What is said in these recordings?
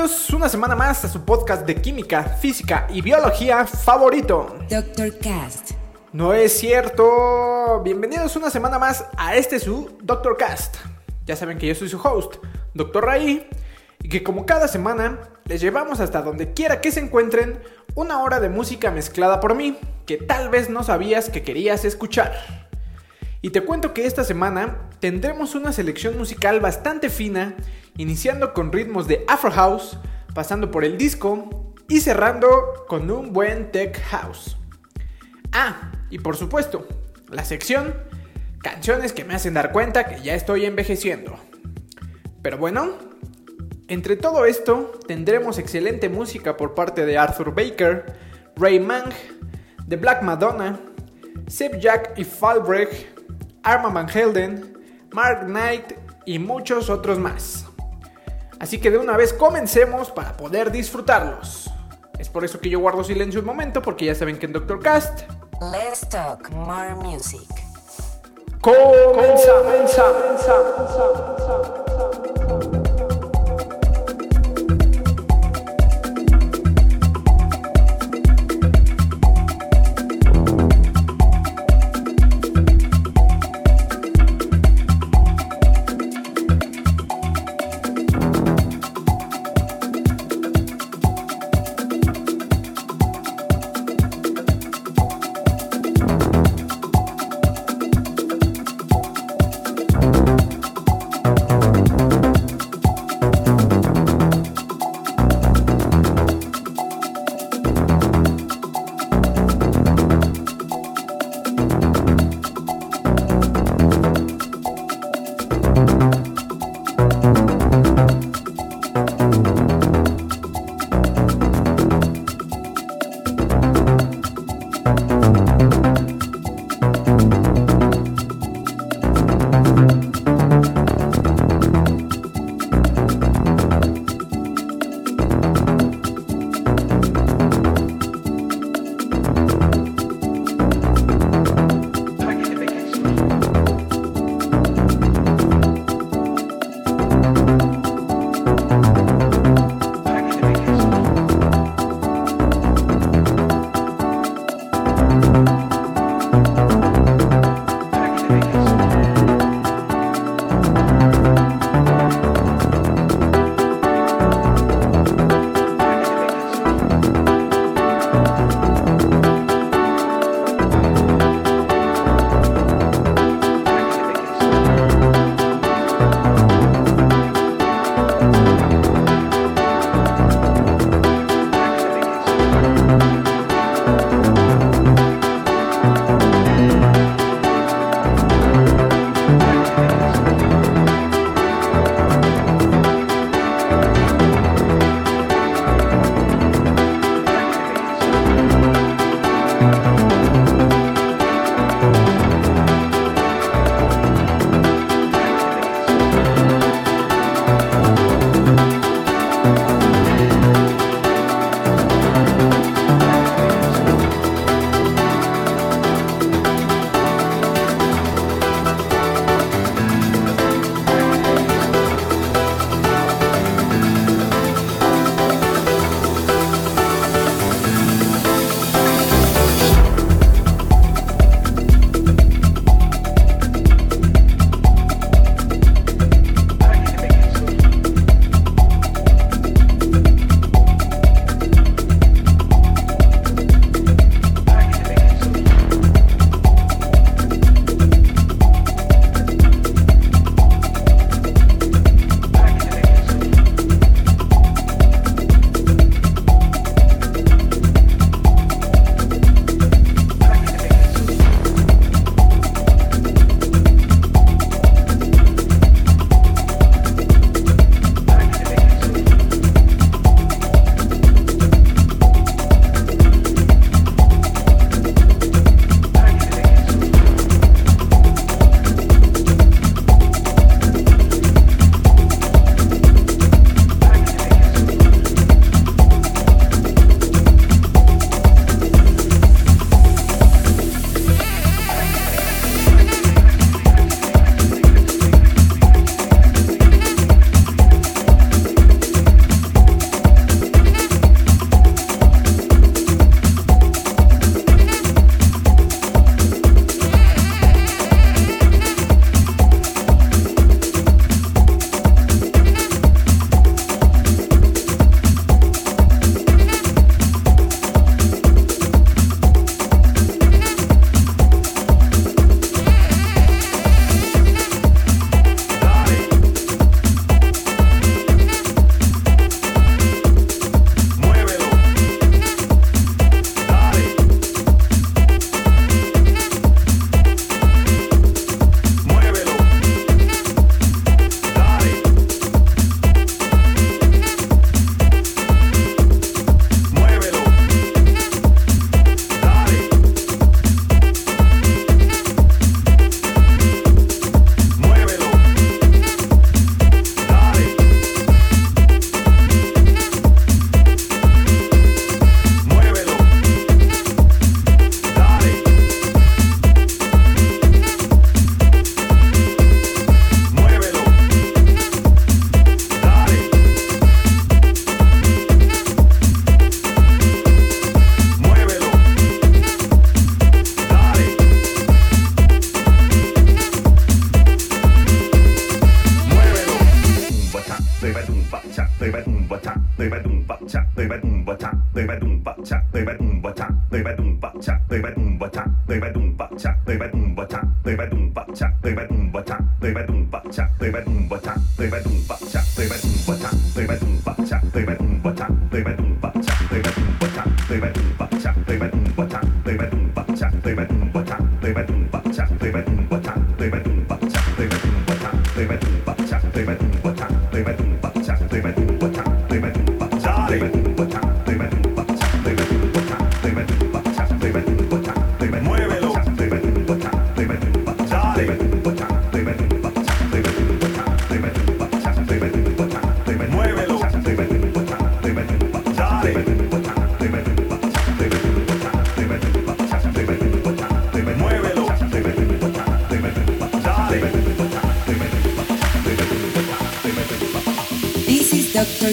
Bienvenidos una semana más a su podcast de química, física y biología favorito. Dr. Cast. No es cierto. Bienvenidos una semana más a este su Dr. Cast. Ya saben que yo soy su host, Dr. Ray, y que como cada semana les llevamos hasta donde quiera que se encuentren una hora de música mezclada por mí que tal vez no sabías que querías escuchar. Y te cuento que esta semana tendremos una selección musical bastante fina, iniciando con ritmos de Afro House, pasando por el disco y cerrando con un buen tech house. Ah, y por supuesto, la sección canciones que me hacen dar cuenta que ya estoy envejeciendo. Pero bueno, entre todo esto tendremos excelente música por parte de Arthur Baker, Ray Mang, The Black Madonna, Seb Jack y Falbrecht, Arma Van Helden, Mark Knight y muchos otros más. Así que de una vez comencemos para poder disfrutarlos. Es por eso que yo guardo silencio un momento porque ya saben que en Doctor Cast Let's talk more music. comenzamos.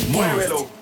Muévelo.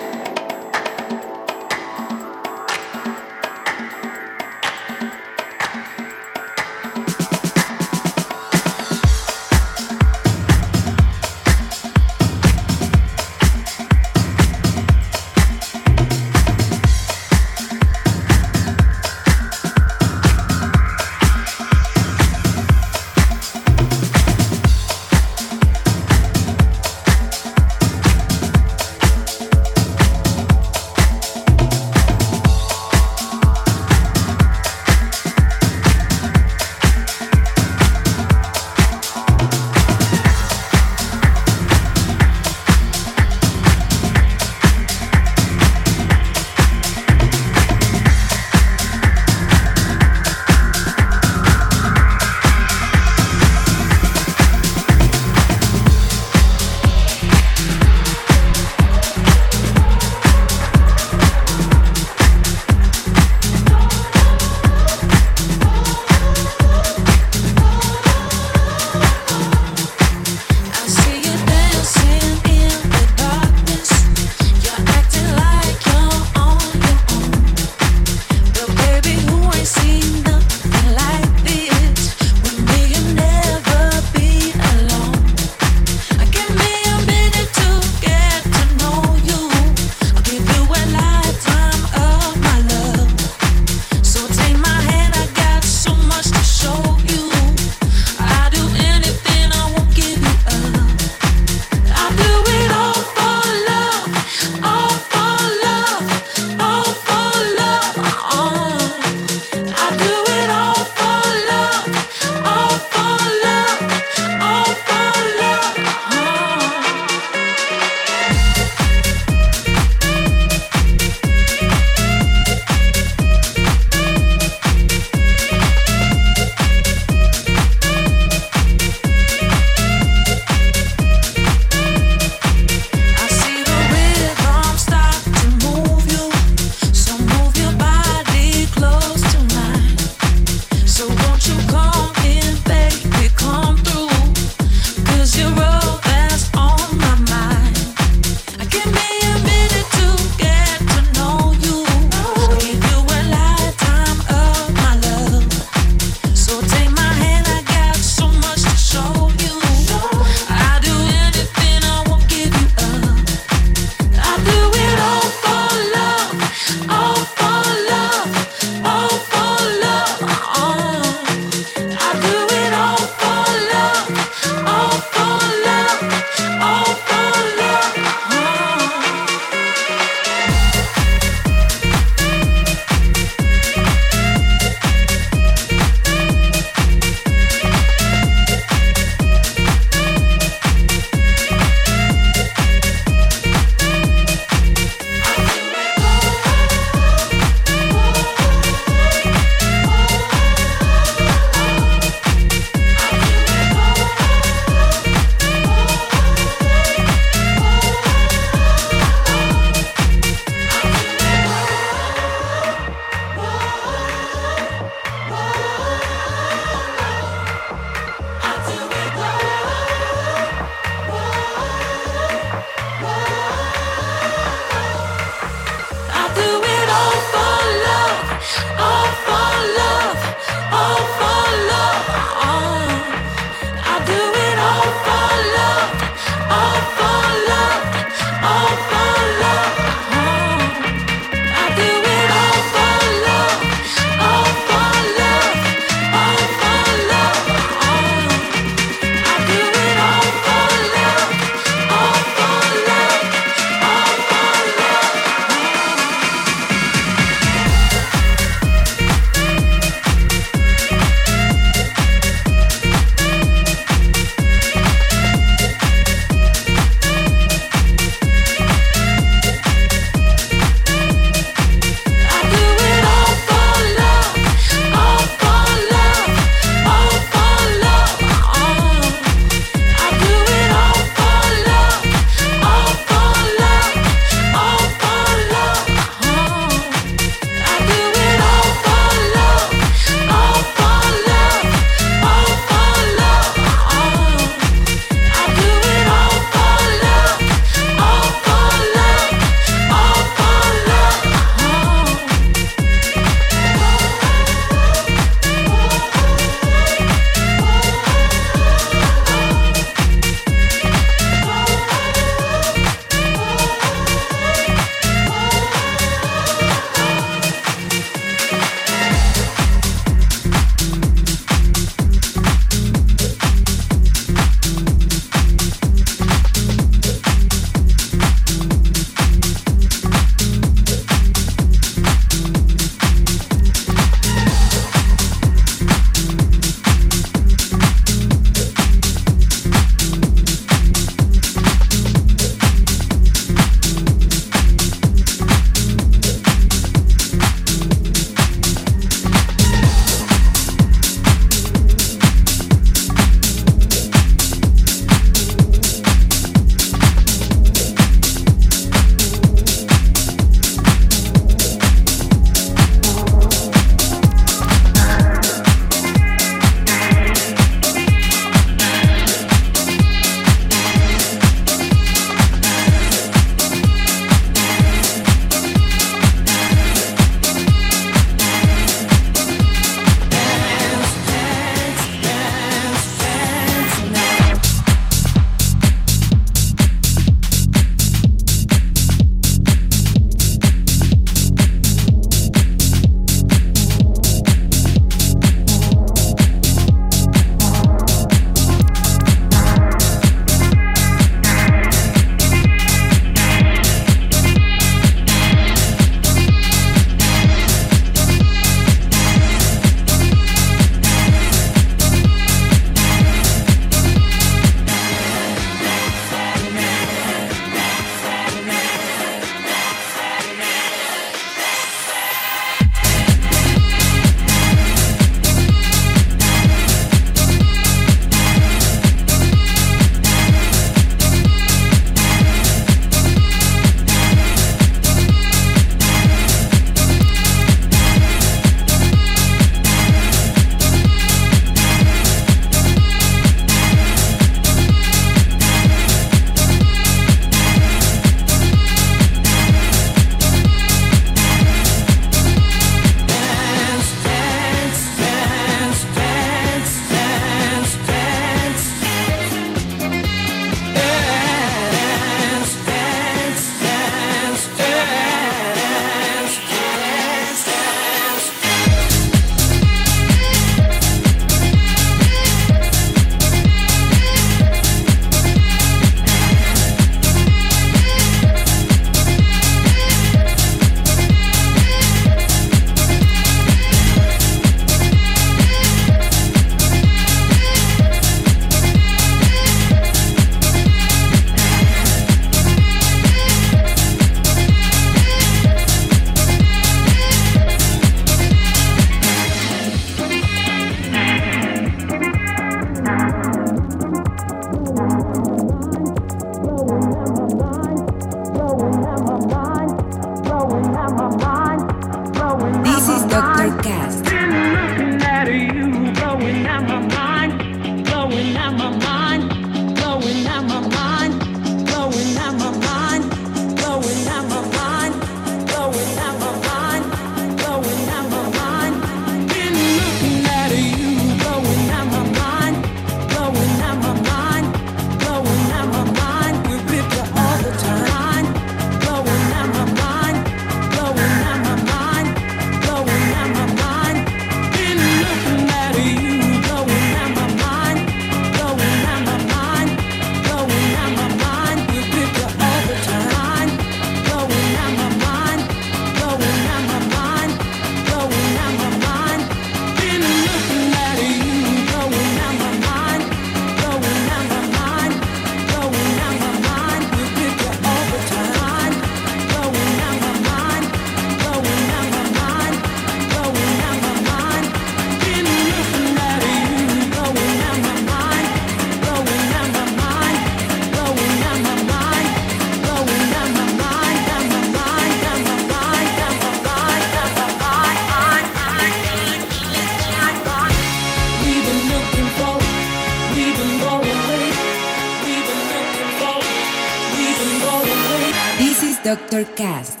Doctor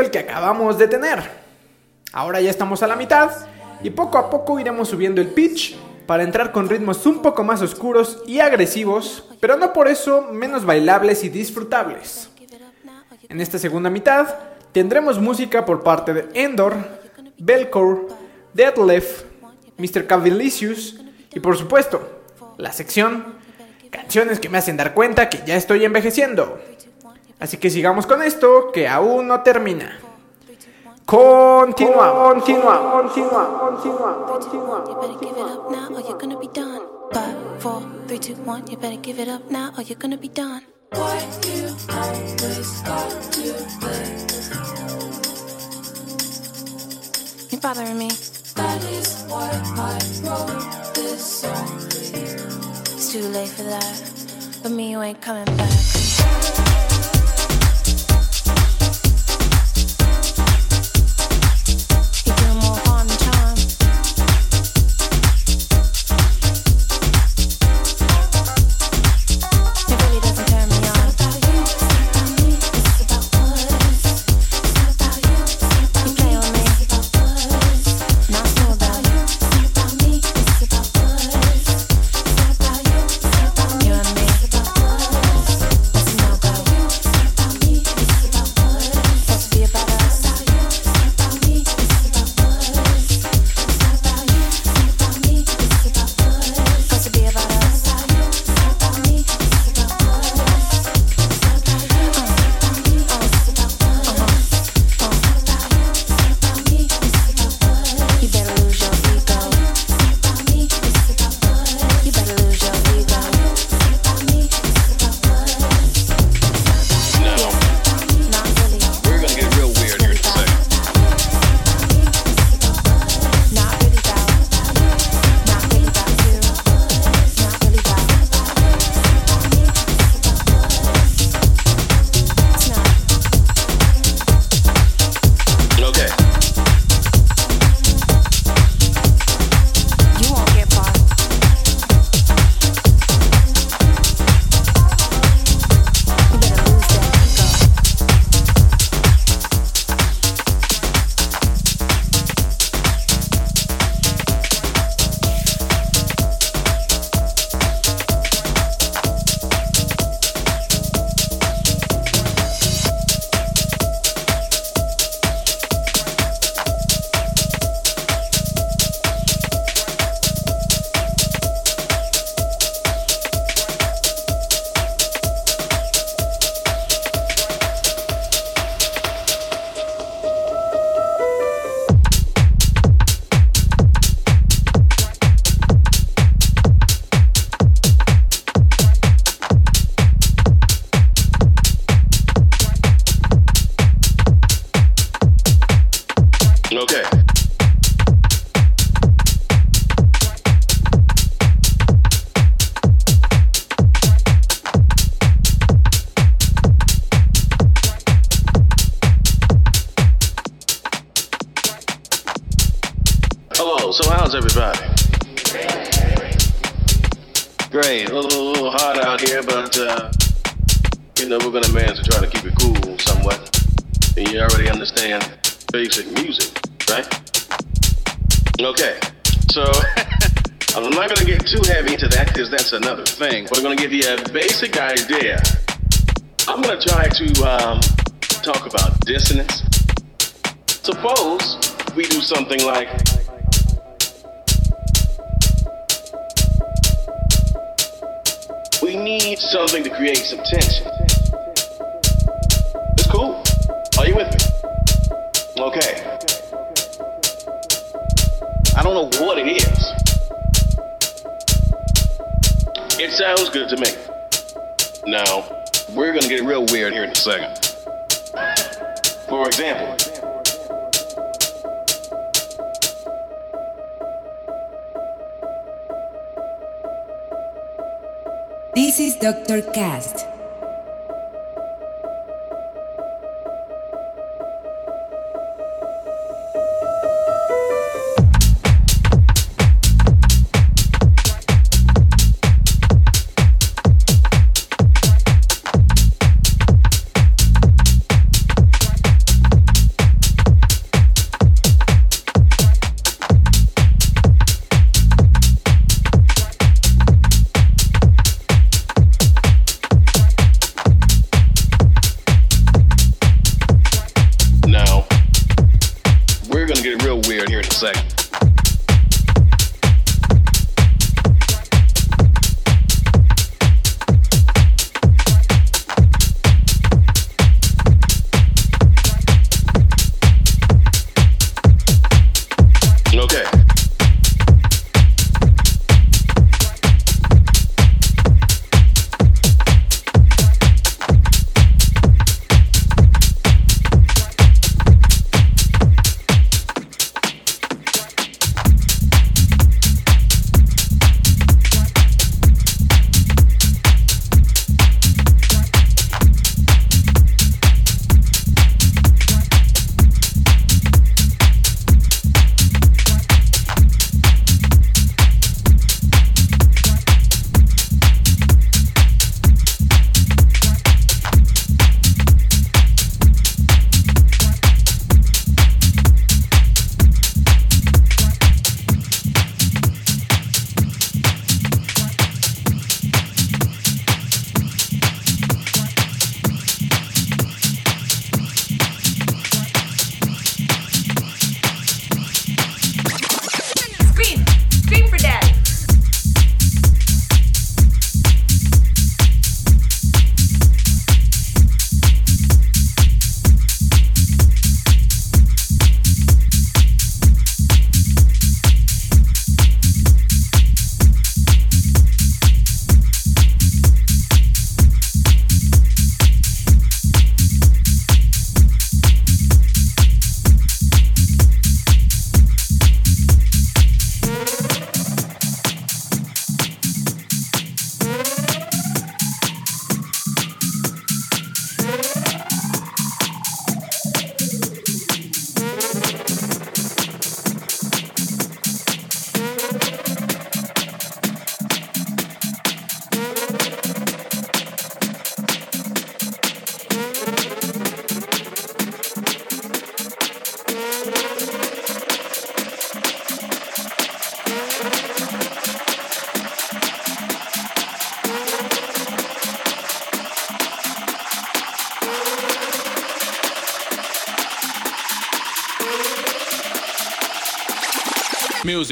el que acabamos de tener. Ahora ya estamos a la mitad y poco a poco iremos subiendo el pitch para entrar con ritmos un poco más oscuros y agresivos, pero no por eso menos bailables y disfrutables. En esta segunda mitad tendremos música por parte de Endor, Belcore, Deadlift, Mr. Calvilicious y por supuesto, la sección Canciones que me hacen dar cuenta que ya estoy envejeciendo. Así que sigamos con esto que aún no termina. Continúa, continúa, continúa, continúa, continúa. You better give it up now or you're gonna be done. Five, four, three, two, one. You better give it up now or you're gonna be done. You're bothering me. That is why I wrote this song. It's too late for that. But me, you ain't coming back.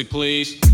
Music, please.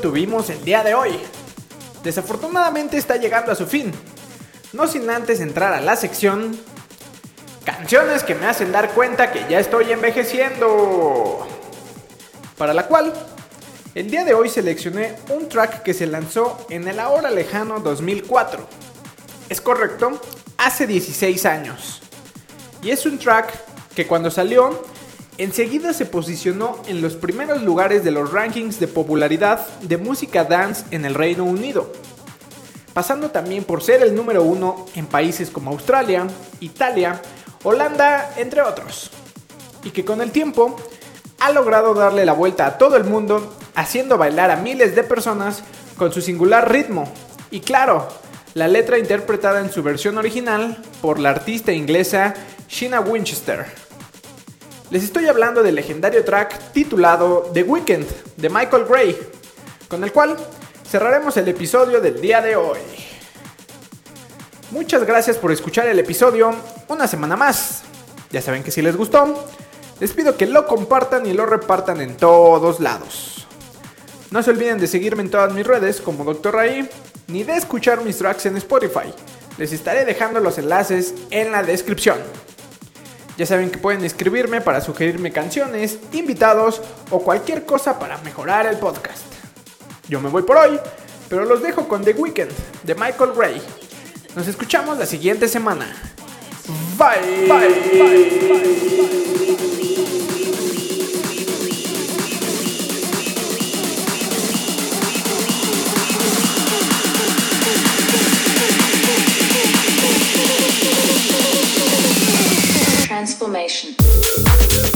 Tuvimos el día de hoy. Desafortunadamente está llegando a su fin. No sin antes entrar a la sección Canciones que me hacen dar cuenta que ya estoy envejeciendo. Para la cual, el día de hoy seleccioné un track que se lanzó en el ahora lejano 2004. Es correcto, hace 16 años. Y es un track que cuando salió, enseguida se posicionó en los primeros lugares de los rankings de popularidad de música dance en el Reino Unido. Pasando también por ser el número uno en países como Australia, Italia, Holanda, entre otros. Y que con el tiempo ha logrado darle la vuelta a todo el mundo, haciendo bailar a miles de personas con su singular ritmo. Y claro, la letra interpretada en su versión original por la artista inglesa Sheena Winchester. Les estoy hablando del legendario track titulado The Weeknd de Michael Gray, con el cual cerraremos el episodio del día de hoy. Muchas gracias por escuchar el episodio una semana más. Ya saben que si les gustó, les pido que lo compartan y lo repartan en todos lados. No se olviden de seguirme en todas mis redes como Dr. Ray, ni de escuchar mis tracks en Spotify. Les estaré dejando los enlaces en la descripción. Ya saben que pueden escribirme para sugerirme canciones, invitados o cualquier cosa para mejorar el podcast. Yo me voy por hoy, pero los dejo con The Weeknd de Michael Gray. Nos escuchamos la siguiente semana. Bye. Bye. Transformation. Transformation.